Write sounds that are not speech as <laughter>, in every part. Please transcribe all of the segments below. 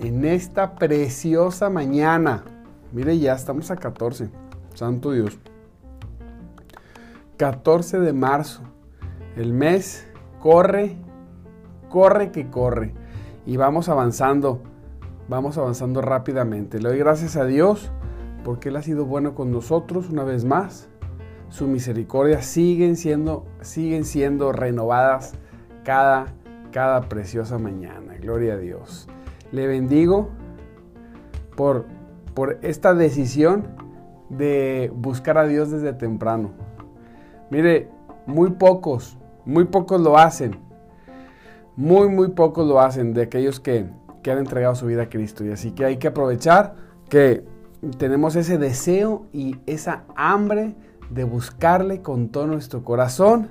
en esta preciosa mañana. Mire, ya estamos a 14. Santo Dios. 14 de marzo. El mes corre, corre que corre. Y vamos avanzando, vamos avanzando rápidamente. Le doy gracias a Dios porque Él ha sido bueno con nosotros una vez más. Su misericordia siguen siendo, siguen siendo renovadas cada, cada preciosa mañana. Gloria a Dios. Le bendigo por, por esta decisión de buscar a Dios desde temprano. Mire, muy pocos, muy pocos lo hacen. Muy, muy pocos lo hacen de aquellos que, que han entregado su vida a Cristo. Y así que hay que aprovechar que tenemos ese deseo y esa hambre de buscarle con todo nuestro corazón,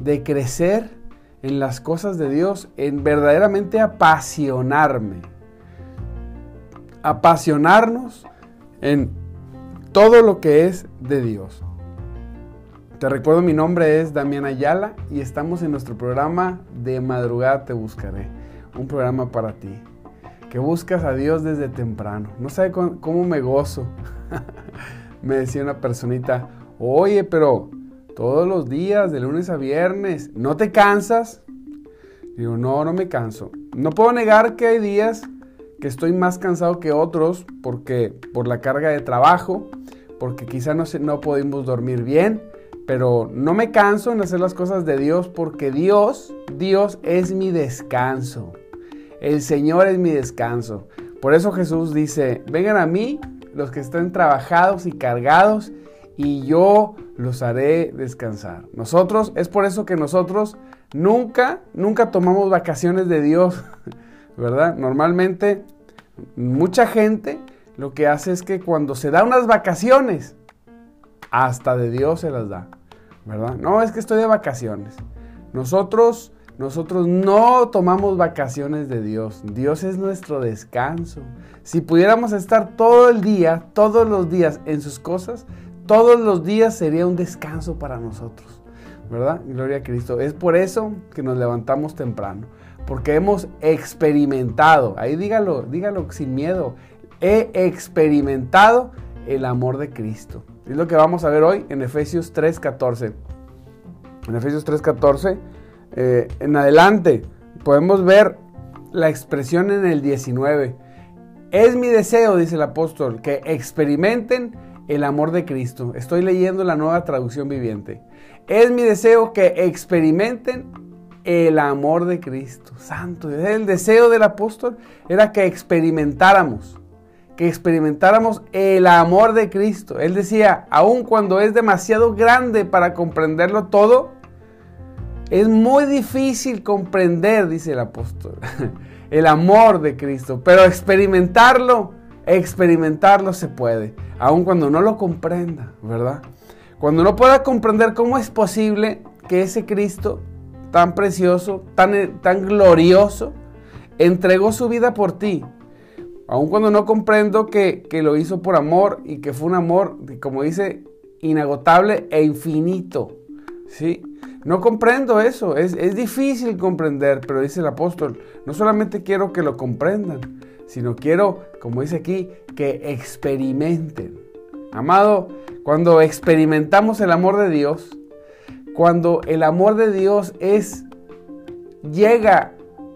de crecer en las cosas de Dios, en verdaderamente apasionarme apasionarnos en todo lo que es de Dios. Te recuerdo, mi nombre es Damián Ayala y estamos en nuestro programa De Madrugada Te Buscaré, un programa para ti, que buscas a Dios desde temprano. No sabe cómo me gozo. <laughs> me decía una personita, oye, pero todos los días, de lunes a viernes, ¿no te cansas? Digo, no, no me canso. No puedo negar que hay días que estoy más cansado que otros porque por la carga de trabajo, porque quizá no, no podemos dormir bien, pero no me canso en hacer las cosas de Dios porque Dios, Dios es mi descanso. El Señor es mi descanso. Por eso Jesús dice, vengan a mí los que estén trabajados y cargados y yo los haré descansar. Nosotros, es por eso que nosotros nunca, nunca tomamos vacaciones de Dios. <laughs> ¿verdad? Normalmente mucha gente lo que hace es que cuando se da unas vacaciones, hasta de Dios se las da, ¿verdad? No, es que estoy de vacaciones. Nosotros, nosotros no tomamos vacaciones de Dios. Dios es nuestro descanso. Si pudiéramos estar todo el día, todos los días en sus cosas, todos los días sería un descanso para nosotros, ¿verdad? Gloria a Cristo. Es por eso que nos levantamos temprano porque hemos experimentado, ahí dígalo, dígalo sin miedo, he experimentado el amor de Cristo. Es lo que vamos a ver hoy en Efesios 3.14. En Efesios 3.14, eh, en adelante, podemos ver la expresión en el 19. Es mi deseo, dice el apóstol, que experimenten el amor de Cristo. Estoy leyendo la nueva traducción viviente. Es mi deseo que experimenten el amor de Cristo Santo. El deseo del apóstol era que experimentáramos, que experimentáramos el amor de Cristo. Él decía, aun cuando es demasiado grande para comprenderlo todo, es muy difícil comprender, dice el apóstol, <laughs> el amor de Cristo, pero experimentarlo, experimentarlo se puede, aun cuando no lo comprenda, ¿verdad? Cuando no pueda comprender cómo es posible que ese Cristo tan precioso, tan, tan glorioso, entregó su vida por ti. Aun cuando no comprendo que, lo hizo por amor y que fue un amor, como dice, inagotable e infinito. ¿sí? No comprendo eso, es, es difícil comprender, pero dice el apóstol, no solamente quiero que lo comprendan, sino quiero, como dice aquí, que experimenten. Amado, cuando experimentamos el amor de Dios, cuando el amor de Dios es llega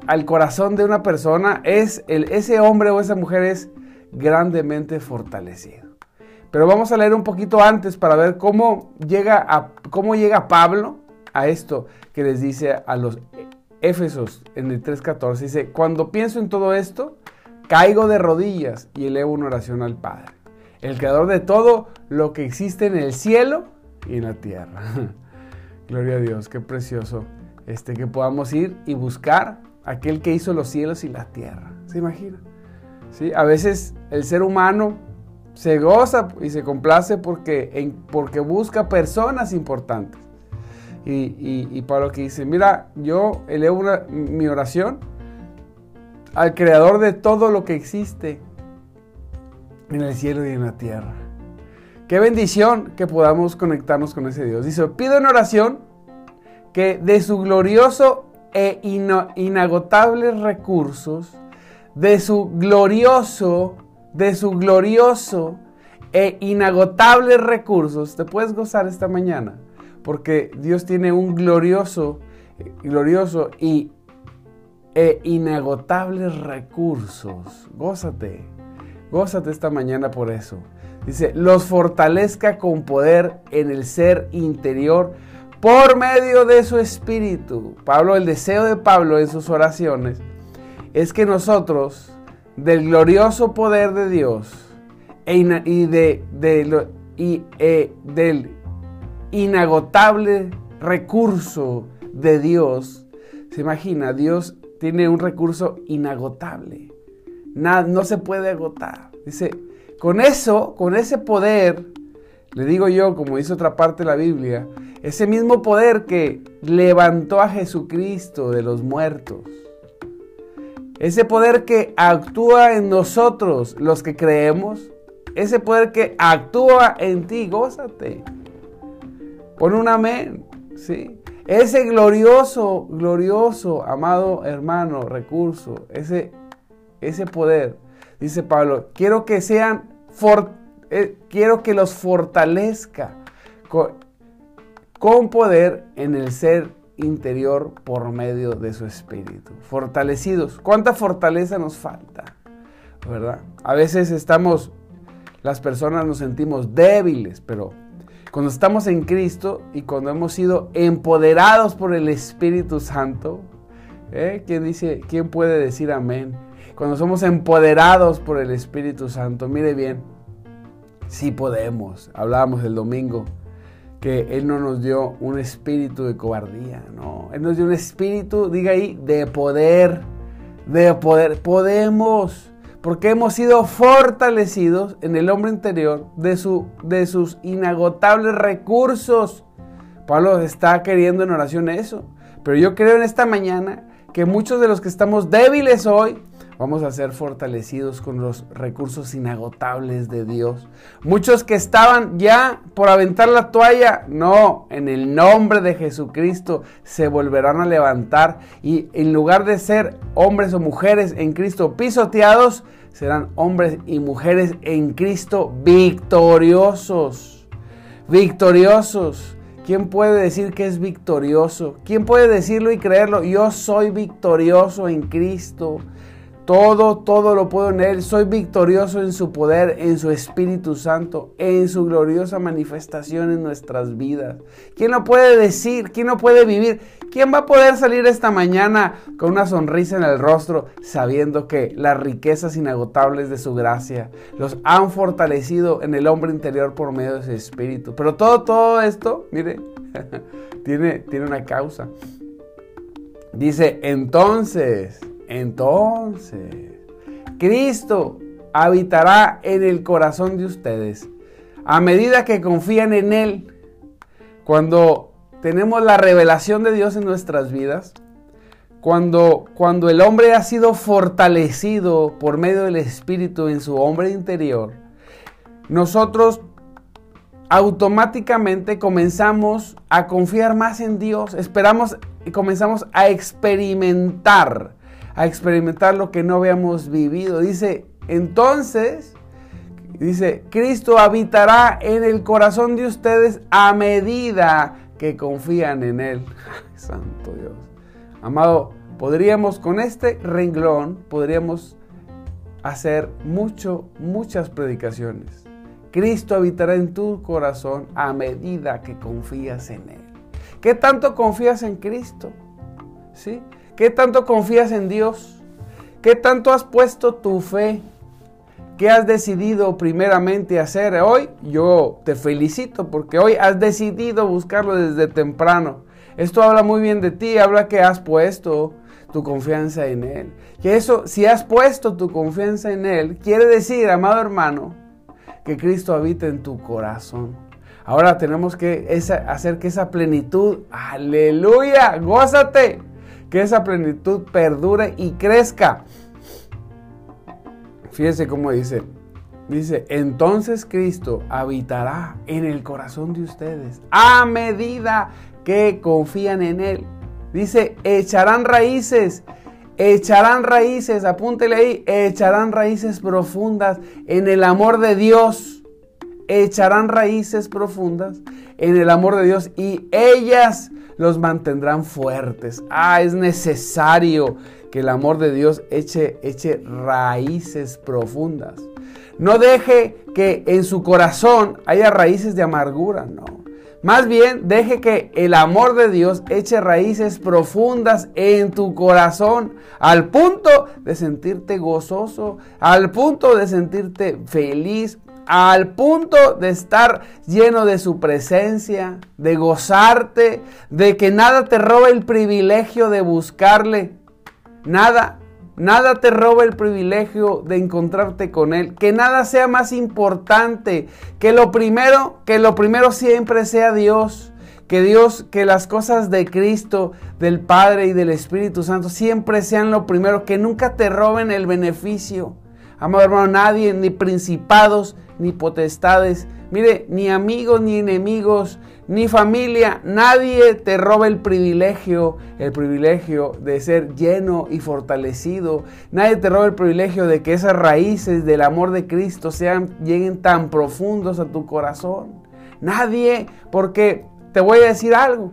al corazón de una persona, es el, ese hombre o esa mujer es grandemente fortalecido. Pero vamos a leer un poquito antes para ver cómo llega, cómo llega Pablo a esto que les dice a los Éfesos en el 3.14. Dice, cuando pienso en todo esto, caigo de rodillas y elevo una oración al Padre, el creador de todo lo que existe en el cielo y en la tierra. <laughs> Gloria a Dios, qué precioso este, que podamos ir y buscar aquel que hizo los cielos y la tierra. ¿Se imagina? ¿sí? A veces el ser humano se goza y se complace porque, porque busca personas importantes. Y, Pablo que dice, mira, yo elevo mi oración al creador de todo lo que existe en el cielo y en la tierra. Qué bendición que podamos conectarnos con ese Dios. Dice, pido en oración que de su glorioso e inagotables recursos, de su glorioso, de su glorioso e inagotables recursos, te puedes gozar esta mañana, porque Dios tiene un glorioso, glorioso y e inagotables recursos. Gózate, gózate esta mañana por eso. Dice, los fortalezca con poder en el ser interior por medio de su espíritu. Pablo, el deseo de Pablo en sus oraciones es que nosotros, del glorioso poder de Dios e y, de, y eh, del inagotable recurso de Dios, se imagina, Dios tiene un recurso inagotable. Nada, no se puede agotar. Dice, con eso, con ese poder, le digo yo, como dice otra parte de la Biblia, ese mismo poder que levantó a Jesucristo de los muertos. Ese poder que actúa en nosotros, los que creemos. Ese poder que actúa en ti, gózate. Pon un amén. ¿sí? Ese glorioso, glorioso, amado hermano, recurso, ese, ese poder, dice Pablo, quiero que sean, eh, quiero que los fortalezca con poder en el ser interior por medio de su espíritu. Fortalecidos. ¿Cuánta fortaleza nos falta? ¿Verdad? A veces estamos, las personas nos sentimos débiles, pero cuando estamos en Cristo y cuando hemos sido empoderados por el Espíritu Santo, ¿eh? ¿quién dice, quién puede decir amén? Cuando somos empoderados por el Espíritu Santo, mire bien, sí podemos. Hablábamos el domingo que Él no nos dio un espíritu de cobardía, no. Él nos dio un espíritu, diga ahí, de poder, de poder. Podemos, porque hemos sido fortalecidos en el hombre interior de, su, de sus inagotables recursos. Pablo está queriendo en oración eso. Pero yo creo en esta mañana que muchos de los que estamos débiles hoy, Vamos a ser fortalecidos con los recursos inagotables de Dios. Muchos que estaban ya por aventar la toalla, no, en el nombre de Jesucristo se volverán a levantar y en lugar de ser hombres o mujeres en Cristo pisoteados, serán hombres y mujeres en Cristo victoriosos. Victoriosos. ¿Quién puede decir que es victorioso? ¿Quién puede decirlo y creerlo? Yo soy victorioso en Cristo. Todo, todo lo puedo en Él. Soy victorioso en su poder, en su Espíritu Santo, en su gloriosa manifestación en nuestras vidas. ¿Quién lo puede decir? ¿Quién lo puede vivir? ¿Quién va a poder salir esta mañana con una sonrisa en el rostro sabiendo que las riquezas inagotables de su gracia los han fortalecido en el hombre interior por medio de su Espíritu? Pero todo, todo esto, mire, <laughs> tiene, tiene una causa. Dice, entonces, entonces, Cristo habitará en el corazón de ustedes a medida que confían en Él. Cuando tenemos la revelación de Dios en nuestras vidas, cuando, cuando el hombre ha sido fortalecido por medio del Espíritu en su hombre interior, nosotros automáticamente comenzamos a confiar más en Dios, esperamos y comenzamos a experimentar a experimentar lo que no habíamos vivido. Dice, entonces, dice, Cristo habitará en el corazón de ustedes a medida que confían en Él. <laughs> Santo Dios. Amado, podríamos con este renglón, podríamos hacer mucho, muchas predicaciones. Cristo habitará en tu corazón a medida que confías en Él. ¿Qué tanto confías en Cristo? ¿Sí? ¿Qué tanto confías en Dios? ¿Qué tanto has puesto tu fe? ¿Qué has decidido primeramente hacer hoy? Yo te felicito porque hoy has decidido buscarlo desde temprano. Esto habla muy bien de ti, habla que has puesto tu confianza en Él. Que eso, si has puesto tu confianza en Él, quiere decir, amado hermano, que Cristo habita en tu corazón. Ahora tenemos que hacer que esa plenitud, aleluya, gózate, que esa plenitud perdure y crezca. Fíjense cómo dice, dice, entonces Cristo habitará en el corazón de ustedes a medida que confían en Él. Dice, echarán raíces, echarán raíces, apúntele ahí, echarán raíces profundas en el amor de Dios. Echarán raíces profundas en el amor de Dios y ellas los mantendrán fuertes. Ah, es necesario que el amor de Dios eche, eche raíces profundas. No deje que en su corazón haya raíces de amargura, no. Más bien, deje que el amor de Dios eche raíces profundas en tu corazón, al punto de sentirte gozoso, al punto de sentirte feliz, al punto de estar lleno de su presencia, de gozarte, de que nada te robe el privilegio de buscarle. Nada, nada te roba el privilegio de encontrarte con Él. Que nada sea más importante. Que lo primero, que lo primero siempre sea Dios. Que Dios, que las cosas de Cristo, del Padre y del Espíritu Santo siempre sean lo primero. Que nunca te roben el beneficio. Amado hermano, nadie, ni principados, ni potestades, mire, ni amigos, ni enemigos, ni familia, nadie te roba el privilegio, el privilegio de ser lleno y fortalecido. Nadie te roba el privilegio de que esas raíces del amor de Cristo sean, lleguen tan profundos a tu corazón. Nadie, porque te voy a decir algo.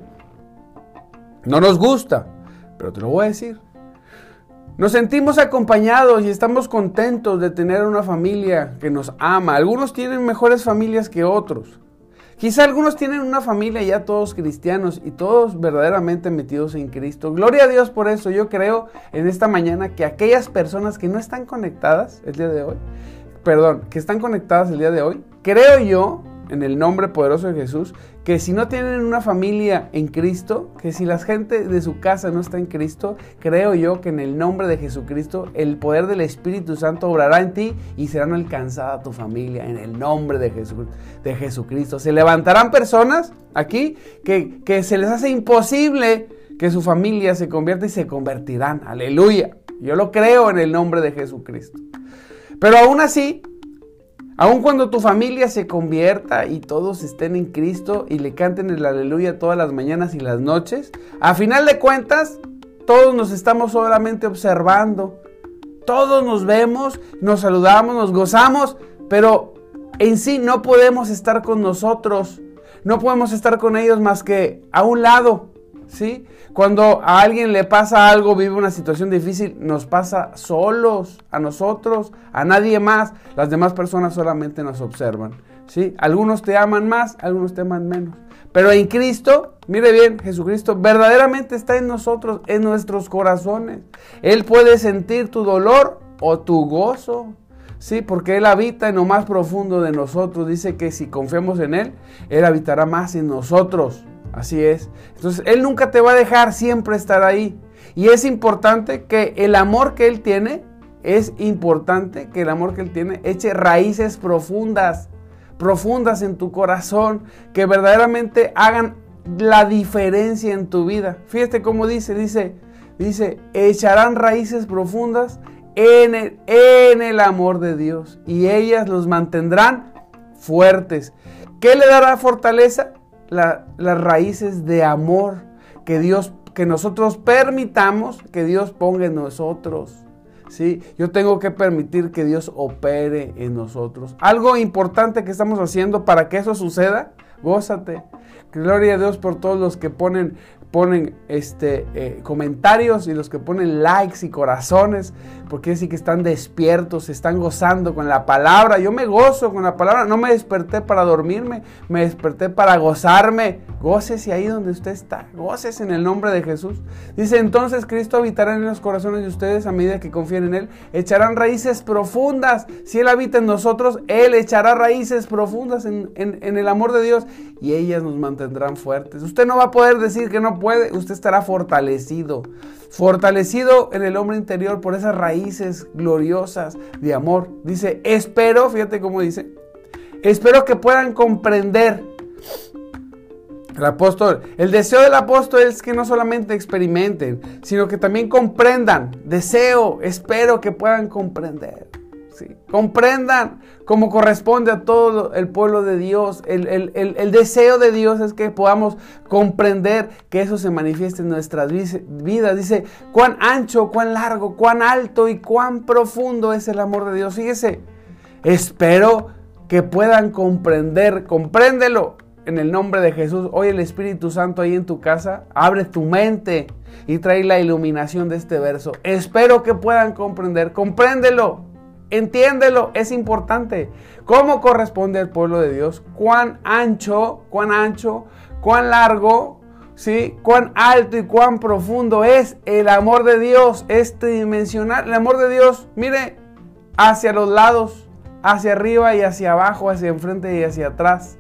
No nos gusta, pero te lo voy a decir. Nos sentimos acompañados y estamos contentos de tener una familia que nos ama. Algunos tienen mejores familias que otros. Quizá algunos tienen una familia ya todos cristianos y todos verdaderamente metidos en Cristo. Gloria a Dios por eso. Yo creo en esta mañana que aquellas personas que no están conectadas el día de hoy, perdón, que están conectadas el día de hoy, creo yo en el nombre poderoso de Jesús, que si no tienen una familia en Cristo, que si la gente de su casa no está en Cristo, creo yo que en el nombre de Jesucristo el poder del Espíritu Santo obrará en ti y serán alcanzada tu familia en el nombre de, de Jesucristo. Se levantarán personas aquí que, que se les hace imposible que su familia se convierta y se convertirán. Aleluya. Yo lo creo en el nombre de Jesucristo. Pero aún así, Aun cuando tu familia se convierta y todos estén en Cristo y le canten el aleluya todas las mañanas y las noches, a final de cuentas, todos nos estamos solamente observando. Todos nos vemos, nos saludamos, nos gozamos, pero en sí no podemos estar con nosotros. No podemos estar con ellos más que a un lado, ¿sí? Cuando a alguien le pasa algo, vive una situación difícil, nos pasa solos, a nosotros, a nadie más. Las demás personas solamente nos observan. ¿sí? Algunos te aman más, algunos te aman menos. Pero en Cristo, mire bien, Jesucristo verdaderamente está en nosotros, en nuestros corazones. Él puede sentir tu dolor o tu gozo. Sí, porque Él habita en lo más profundo de nosotros. Dice que si confiamos en Él, Él habitará más en nosotros. Así es. Entonces, Él nunca te va a dejar siempre estar ahí. Y es importante que el amor que Él tiene, es importante que el amor que Él tiene eche raíces profundas, profundas en tu corazón, que verdaderamente hagan la diferencia en tu vida. Fíjate cómo dice, dice, dice, echarán raíces profundas en el, en el amor de Dios y ellas los mantendrán fuertes. ¿Qué le dará fortaleza? Las raíces de amor que Dios, que nosotros permitamos que Dios ponga en nosotros. ¿sí? Yo tengo que permitir que Dios opere en nosotros. Algo importante que estamos haciendo para que eso suceda, gózate. Gloria a Dios por todos los que ponen ponen este, eh, comentarios y los que ponen likes y corazones, porque sí que están despiertos, están gozando con la palabra. Yo me gozo con la palabra, no me desperté para dormirme, me desperté para gozarme. Gócese ahí donde usted está, gócese en el nombre de Jesús. Dice entonces Cristo habitará en los corazones de ustedes a medida que confíen en Él, echarán raíces profundas. Si Él habita en nosotros, Él echará raíces profundas en, en el amor de Dios y ellas nos mantendrán fuertes. Usted no va a poder decir que no puede puede, usted estará fortalecido. Fortalecido en el hombre interior por esas raíces gloriosas de amor. Dice, espero, fíjate cómo dice, espero que puedan comprender. El apóstol, el deseo del apóstol es que no solamente experimenten, sino que también comprendan. Deseo, espero que puedan comprender. Comprendan como corresponde a todo el pueblo de Dios. El, deseo de Dios es que podamos comprender que eso se manifieste en nuestras vidas. Dice, cuán ancho, cuán largo, cuán alto y cuán profundo es el amor de Dios. Fíjese, espero que puedan comprender, compréndelo en el nombre de Jesús. Hoy el Espíritu Santo ahí en tu casa, abre tu mente y trae la iluminación de este verso. Espero que puedan comprender, compréndelo Entiéndelo, es importante. ¿Cómo corresponde al pueblo de Dios? ¿Cuán ancho, cuán ancho, cuán largo, ¿sí? cuán alto y cuán profundo es el amor de Dios? Es tridimensional. El amor de Dios, mire, hacia los lados, hacia arriba y hacia abajo, hacia enfrente y hacia atrás.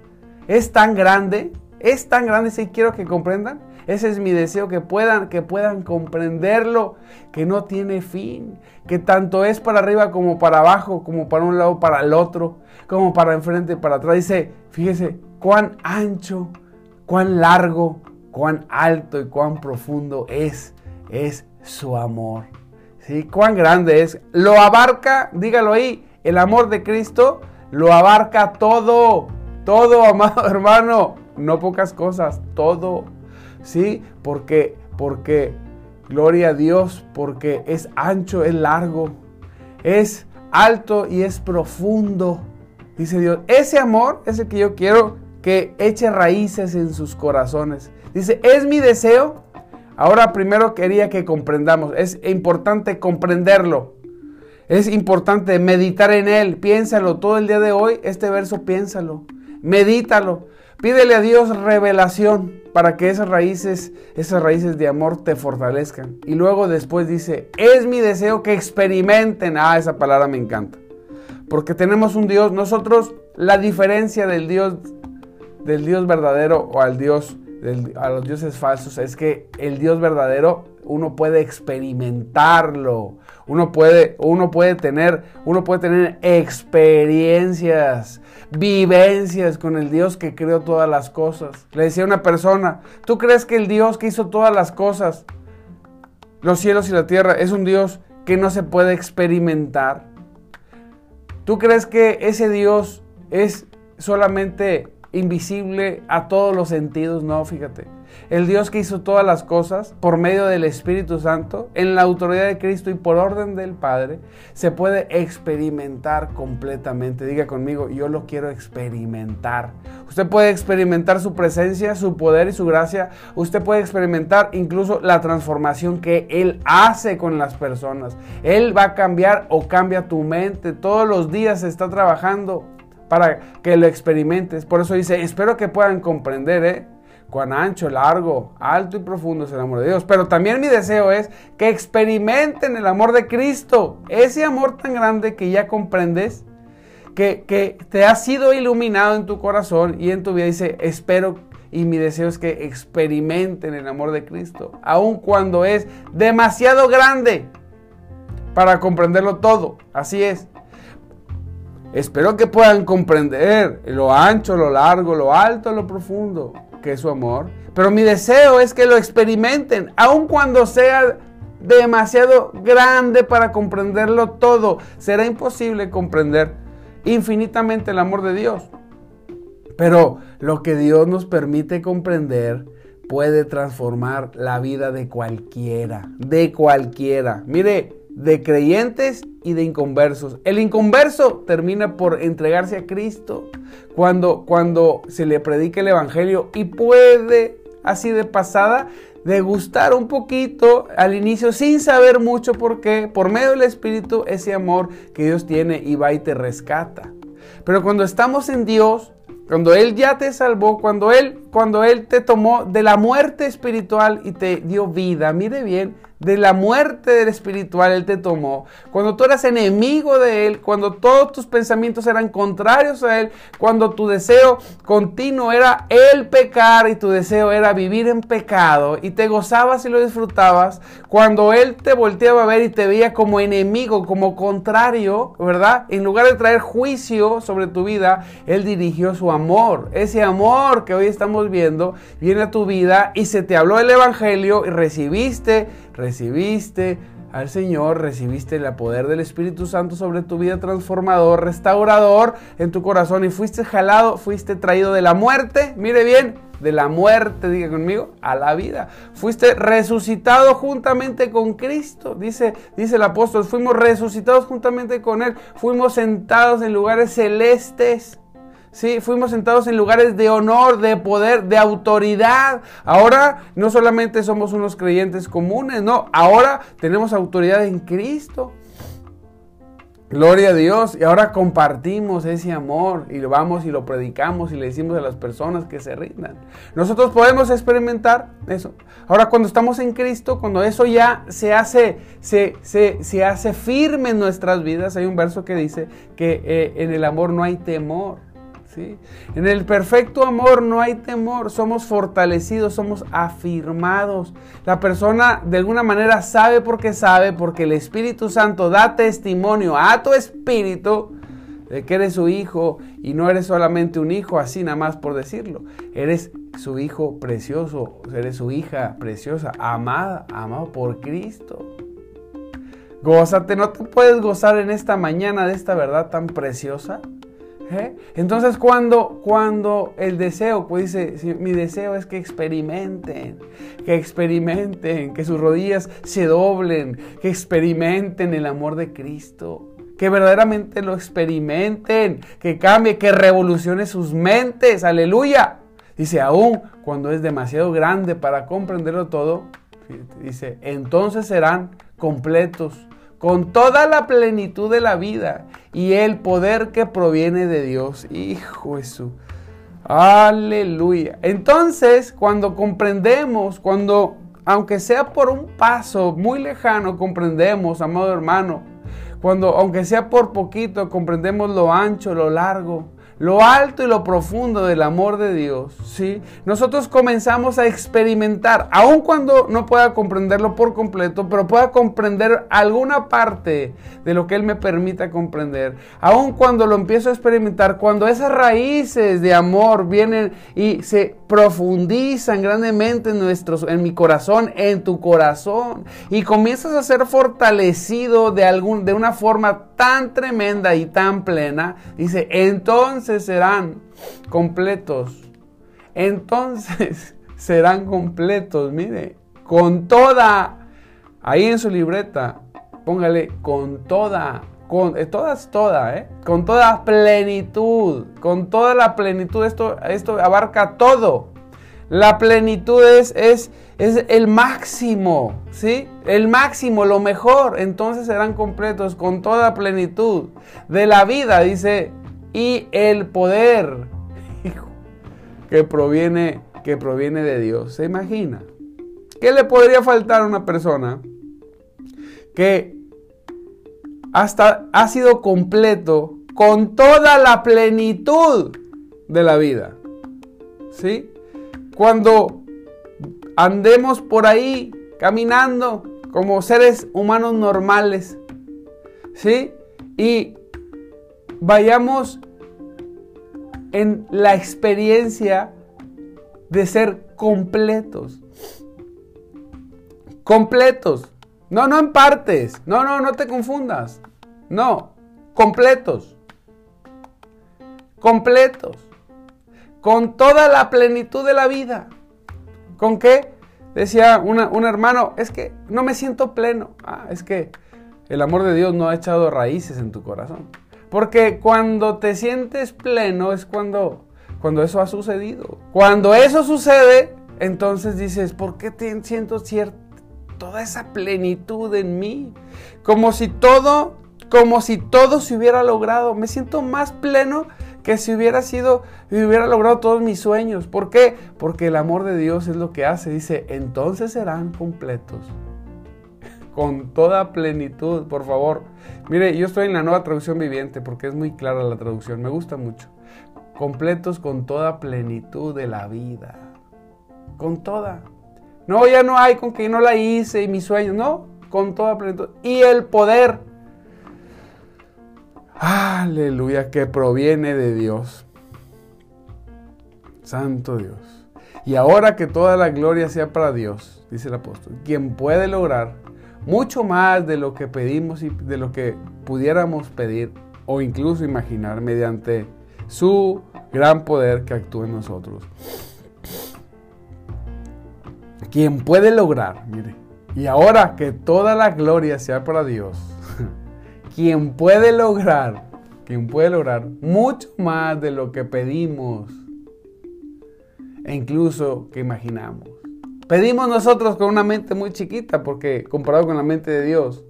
Es tan grande, es tan grande, si quiero que comprendan, ese es mi deseo, que puedan, que puedan comprenderlo, que no tiene fin, que tanto es para arriba como para abajo, como para un lado, para el otro, como para enfrente, para atrás. Dice, fíjese, cuán ancho, cuán largo, cuán alto y cuán profundo es, es su amor. ¿Sí? Cuán grande es. Lo abarca, dígalo ahí, el amor de Cristo lo abarca todo, todo, amado <laughs> hermano, no pocas cosas, todo ¿sí? Porque, porque, gloria a Dios, porque es ancho, es largo, es alto y es profundo. Dice Dios, ese amor es el que yo quiero que eche raíces en sus corazones. Dice, es mi deseo. Ahora primero quería que comprendamos, es importante comprenderlo. Es importante meditar en él, piénsalo todo el día de hoy, este verso piénsalo, medítalo. Pídele a Dios revelación para que esas raíces, esas raíces de amor te fortalezcan. Y luego después dice, es mi deseo que experimenten. Ah, esa palabra me encanta. Porque tenemos un Dios, nosotros la diferencia del Dios del Dios verdadero o al Dios a los dioses falsos es que el Dios verdadero uno puede experimentarlo, uno puede, uno puede tener, uno puede tener experiencias, vivencias con el Dios que creó todas las cosas. Le decía una persona, ¿tú crees que el Dios que hizo todas las cosas, los cielos y la tierra, es un Dios que no se puede experimentar? ¿Tú crees que ese Dios es solamente invisible a todos los sentidos? No, fíjate. El Dios que hizo todas las cosas por medio del Espíritu Santo, en la autoridad de Cristo y por orden del Padre, se puede experimentar completamente. Diga conmigo, yo lo quiero experimentar. Usted puede experimentar su presencia, su poder y su gracia. Usted puede experimentar incluso la transformación que Él hace con las personas. Él va a cambiar o cambia tu mente. Todos los días está trabajando para que lo experimentes. Por eso dice, espero que puedan comprender, ¿eh? cuán ancho, largo, alto y profundo es el amor de Dios. Pero también mi deseo es que experimenten el amor de Cristo, ese amor tan grande que ya comprendes, que, que te ha sido iluminado en tu corazón y en tu vida. Dice, espero y mi deseo es que experimenten el amor de Cristo, aun cuando es demasiado grande para comprenderlo todo. Así es. Espero que puedan comprender lo ancho, lo largo, lo alto, lo profundo que es su amor. Pero mi deseo es que lo experimenten, aun cuando sea demasiado grande para comprenderlo todo. Será imposible comprender infinitamente el amor de Dios. Pero lo que Dios nos permite comprender puede transformar la vida de cualquiera, de cualquiera. Mire, de creyentes y de inconversos. El inconverso termina por entregarse a Cristo cuando, cuando se le predica el Evangelio y puede, así de pasada, degustar un poquito al inicio sin saber mucho por qué, por medio del Espíritu, ese amor que Dios tiene y va y te rescata. Pero cuando estamos en Dios, cuando Él ya te salvó, cuando Él cuando Él te tomó de la muerte espiritual y te dio vida. Mire bien, de la muerte del espiritual Él te tomó. Cuando tú eras enemigo de Él, cuando todos tus pensamientos eran contrarios a Él, cuando tu deseo continuo era el pecar y tu deseo era vivir en pecado y te gozabas y lo disfrutabas, cuando Él te volteaba a ver y te veía como enemigo, como contrario, ¿verdad? En lugar de traer juicio sobre tu vida, Él dirigió su amor. Ese amor que hoy estamos viendo viene a tu vida y se te habló el Evangelio y recibiste recibiste al Señor, recibiste el poder del Espíritu Santo sobre tu vida transformador, restaurador en tu corazón y fuiste jalado, fuiste traído de la muerte, mire bien, de la muerte, diga conmigo, a la vida. Fuiste resucitado juntamente con Cristo, dice, dice el apóstol, fuimos resucitados juntamente con Él, fuimos sentados en lugares celestes Sí, fuimos sentados en lugares de honor, de poder, de autoridad. Ahora no solamente somos unos creyentes comunes, no, ahora tenemos autoridad en Cristo. Gloria a Dios. Y ahora compartimos ese amor y lo vamos y lo predicamos y le decimos a las personas que se rindan. Nosotros podemos experimentar eso. Ahora cuando estamos en Cristo, cuando eso ya se hace, se, se, hace firme en nuestras vidas, hay un verso que dice que eh, en el amor no hay temor. En el perfecto amor no hay temor, somos fortalecidos, somos afirmados. La persona de alguna manera sabe porque sabe, porque el Espíritu Santo da testimonio a tu espíritu de que eres su hijo y no eres solamente un hijo así nada más por decirlo. Eres su hijo precioso, eres su hija preciosa, amada, amado por Cristo. Gózate, ¿no te puedes gozar en esta mañana de esta verdad tan preciosa? ¿Eh? Entonces cuando, cuando el deseo, pues dice, mi deseo es que experimenten, que experimenten, que sus rodillas se doblen, que experimenten el amor de Cristo, que verdaderamente lo experimenten, que cambie, que revolucione sus mentes, aleluya. Dice, aún cuando es demasiado grande para comprenderlo todo, dice, entonces serán completos con toda la plenitud de la vida y el poder que proviene de Dios. Hijo Jesús. Aleluya. Entonces, cuando comprendemos, cuando, aunque sea por un paso muy lejano, comprendemos, amado hermano, cuando, aunque sea por poquito, comprendemos lo ancho, lo largo, lo alto y lo profundo del amor de Dios, ¿sí? Nosotros comenzamos a experimentar, aun cuando no pueda comprenderlo por completo, pero pueda comprender alguna parte de lo que Él me permita comprender, aun cuando lo empiezo a experimentar, cuando esas raíces de amor vienen y se profundizan grandemente en, nuestros, en mi corazón, en tu corazón, y comienzas a ser fortalecido de, algún, de una forma tan tremenda y tan plena, dice, entonces serán completos. Entonces <laughs> serán completos, mire, con toda, ahí en su libreta, póngale con toda, con eh, todas, toda, ¿eh? con toda plenitud, con toda la plenitud, esto, esto abarca todo. La plenitud es, es, es el máximo, ¿sí? El máximo, lo mejor. Entonces serán completos con toda plenitud de la vida, dice y el poder <laughs> que proviene, que proviene de Dios. ¿Se imagina? ¿Qué le podría faltar a una persona que hasta ha sido completo con toda la plenitud de la vida? ¿Sí? Cuando andemos por ahí caminando como seres humanos normales, ¿sí? Y vayamos en la experiencia de ser completos. Completos. No, no en partes. No, no, no te confundas. No, completos. Completos. Con toda la plenitud de la vida. ¿Con qué? Decía un hermano, es que no me siento pleno. Ah, es que el amor de Dios no ha echado raíces en tu corazón. Porque cuando te sientes pleno es cuando, cuando eso ha sucedido. Cuando eso sucede, entonces dices, ¿por qué te siento cierto, toda esa plenitud en mí? Como si todo, como si todo se hubiera logrado. Me siento más pleno que si hubiera sido, si hubiera logrado todos mis sueños. ¿Por qué? Porque el amor de Dios es lo que hace. Dice, entonces serán completos. <laughs> Con toda plenitud, por favor. Mire, yo estoy en la nueva traducción viviente porque es muy clara la traducción, me gusta mucho. Completos con toda plenitud de la vida. Con toda. No, ya no hay con que no la hice y mis sueños, no, con toda plenitud. Y el poder. Aleluya, que proviene de Dios. Santo Dios. Y ahora que toda la gloria sea para Dios, dice el apóstol, quien puede lograr mucho más de lo que pedimos y de lo que pudiéramos pedir o incluso imaginar mediante su gran poder que actúa en nosotros quien puede lograr, mire, y ahora que toda la gloria sea para Dios, <laughs> quien puede lograr, quien puede lograr mucho más de lo que pedimos e incluso que imaginamos. Pedimos nosotros con una mente muy chiquita porque comparado con la mente de Dios,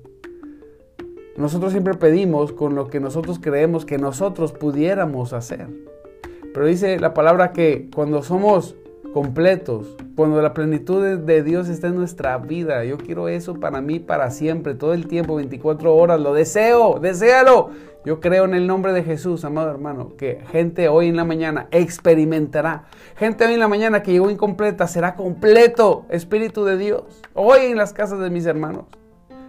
nosotros siempre pedimos con lo que nosotros creemos que nosotros pudiéramos hacer. Pero dice la palabra que cuando somos completos, cuando la plenitud de Dios está en nuestra vida. Yo quiero eso para mí para siempre, todo el tiempo, 24 horas. Lo deseo, deséalo. Yo creo en el nombre de Jesús, amado hermano, que gente hoy en la mañana experimentará. Gente hoy en la mañana que llegó incompleta será completo, Espíritu de Dios. Hoy en las casas de mis hermanos.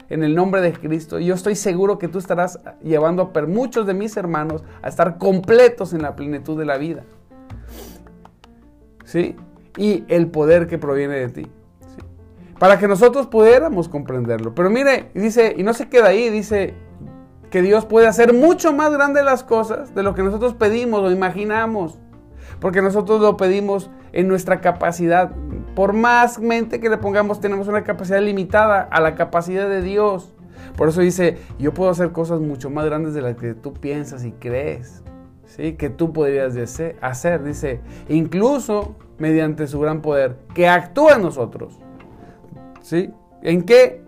En el nombre de Cristo. Yo estoy seguro que tú estarás llevando a muchos de mis hermanos a estar completos en la plenitud de la vida. ¿Sí? y el poder que proviene de ti. Para que nosotros pudiéramos comprenderlo. Pero mire, dice, y no se queda ahí, dice que Dios puede hacer mucho más grandes las cosas de lo que nosotros pedimos o imaginamos. Porque nosotros lo pedimos en nuestra capacidad. Por más mente que le pongamos, tenemos una capacidad limitada a la capacidad de Dios. Por eso dice, yo puedo hacer cosas mucho más grandes de las que tú piensas y crees. ¿sí? Que tú podrías hacer. Dice, incluso mediante su gran poder, que actúa en nosotros. ¿Sí? ¿En qué?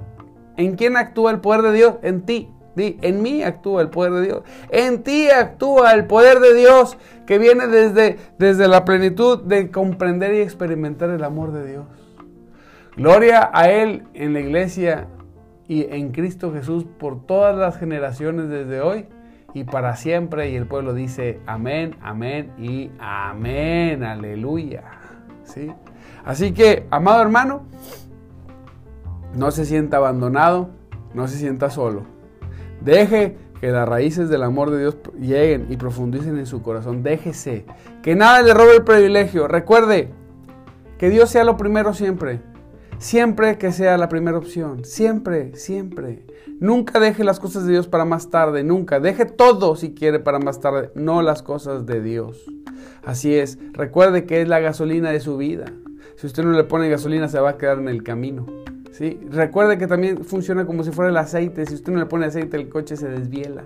¿En quién actúa el poder de Dios? En ti. En mí actúa el poder de Dios. En ti actúa el poder de Dios que viene desde, desde la plenitud de comprender y experimentar el amor de Dios. Gloria a Él en la iglesia y en Cristo Jesús por todas las generaciones desde hoy y para siempre. Y el pueblo dice amén, amén y amén. Aleluya. ¿sí? Así que, amado hermano, no se sienta abandonado, no se sienta solo. Deje que las raíces del amor de Dios lleguen y profundicen en su corazón. Déjese. Que nada le robe el privilegio. Recuerde que Dios sea lo primero siempre. Siempre que sea la primera opción. Siempre, siempre. Nunca deje las cosas de Dios para más tarde. Nunca. Deje todo si quiere para más tarde. No las cosas de Dios. Así es, recuerde que es la gasolina de su vida. Si usted no le pone gasolina se va a quedar en el camino. Recuerde que también funciona como si fuera el aceite. Si usted no le pone aceite el coche se desviela.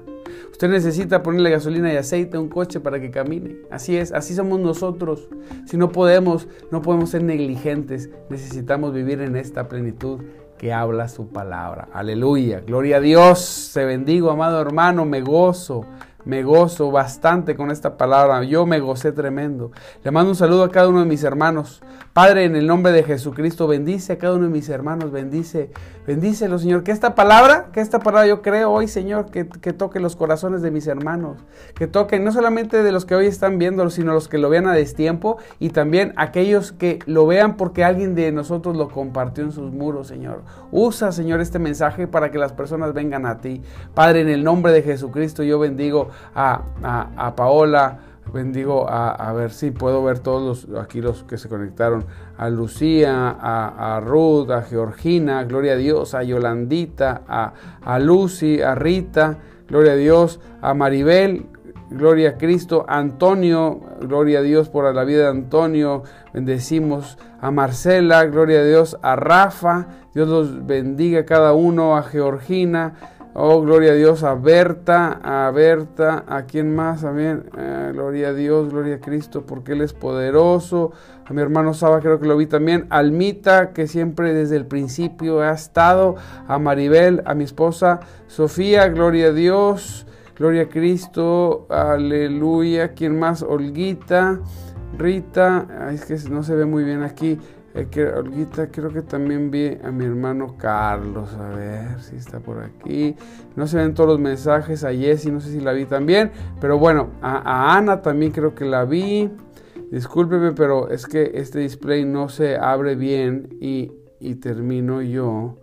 Usted necesita ponerle gasolina y aceite a un coche para que camine. Así es, así somos nosotros. Si no podemos, no podemos ser negligentes. Necesitamos vivir en esta plenitud que habla su palabra. Aleluya. Gloria a Dios. Se bendigo, amado hermano. Me gozo me gozo bastante con esta palabra. Yo me gocé tremendo. Le mando un saludo a cada uno de mis hermanos. Padre, en el nombre de Jesucristo, bendice a cada uno de mis hermanos. Bendice, bendícelo, Señor. Que esta palabra, que esta palabra yo creo hoy, Señor, que, toque los corazones de mis hermanos. Que toque no solamente de los que hoy están viéndolo, sino los que lo vean a destiempo y también aquellos que lo vean porque alguien de nosotros lo compartió en sus muros, Señor. Usa, Señor, este mensaje para que las personas vengan a ti. Padre, en el nombre de Jesucristo, yo bendigo a, Paola, bendigo a, ver si puedo ver todos los, aquí los que se conectaron, a Lucía, a, Ruth, a Georgina, gloria a Dios, a Yolandita, a, a Lucy, a Rita, gloria a Dios, a Maribel, gloria a Cristo, a Antonio, gloria a Dios por la vida de Antonio, bendecimos a Marcela, gloria a Dios, a Rafa, Dios los bendiga cada uno, a Georgina, Oh, gloria a Dios, a Berta, a Berta, a quien más también. Eh, gloria a Dios, gloria a Cristo, porque Él es poderoso. A mi hermano Saba, creo que lo vi también. Almita, que siempre desde el principio ha estado. A Maribel, a mi esposa Sofía, gloria a Dios. Gloria a Cristo, aleluya. ¿Quién más? Olguita, Rita, es que no se ve muy bien aquí. Eh, que, Olguita, creo que también vi a mi hermano Carlos. A ver si está por aquí. No se ven todos los mensajes. A Jessy, no sé si la vi también. Pero bueno, a, Ana también creo que la vi. Discúlpeme, pero es que este display no se abre bien y, y termino yo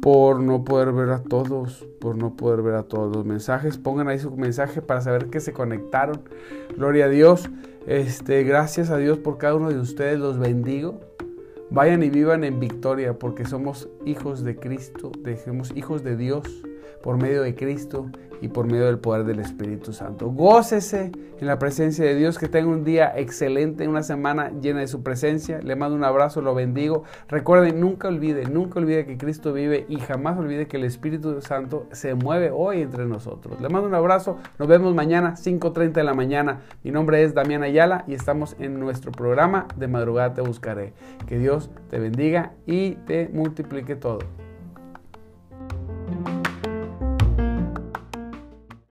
por no poder ver a todos, por no poder ver a todos los mensajes. Pongan ahí su mensaje para saber que se conectaron. Gloria a Dios. Este, gracias a Dios por cada uno de ustedes. Los bendigo. Vayan y vivan en victoria porque somos hijos de Cristo, dejemos hijos de Dios por medio de Cristo y por medio del poder del Espíritu Santo. Gócese en la presencia de Dios, que tenga un día excelente, una semana llena de su presencia. Le mando un abrazo, lo bendigo. Recuerden, nunca olvide, nunca olvide que Cristo vive y jamás olvide que el Espíritu Santo se mueve hoy entre nosotros. Le mando un abrazo, nos vemos mañana 5.30 de la mañana. Mi nombre es Damián Ayala y estamos en nuestro programa de madrugada te buscaré. Que Dios te bendiga y te multiplique todo.